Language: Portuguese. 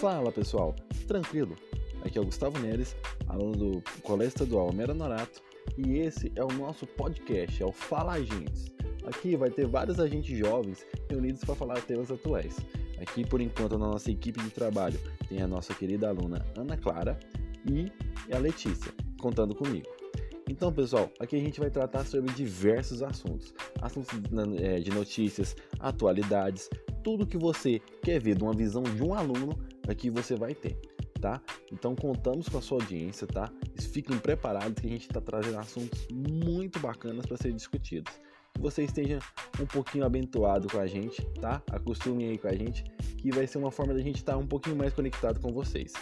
Fala pessoal, tranquilo? Aqui é o Gustavo Neres, aluno do Colégio Estadual Mera Norato, e esse é o nosso podcast, é o Fala Agentes. Aqui vai ter vários agentes jovens reunidos para falar temas atuais. Aqui, por enquanto, na nossa equipe de trabalho tem a nossa querida aluna Ana Clara e a Letícia, contando comigo. Então, pessoal, aqui a gente vai tratar sobre diversos assuntos, assuntos é, de notícias, atualidades, tudo que você quer ver de uma visão de um aluno, aqui você vai ter, tá? Então contamos com a sua audiência, tá? Fiquem preparados que a gente está trazendo assuntos muito bacanas para serem discutidos. Que você esteja um pouquinho abençoado com a gente, tá? Acostume aí com a gente, que vai ser uma forma da gente estar um pouquinho mais conectado com vocês.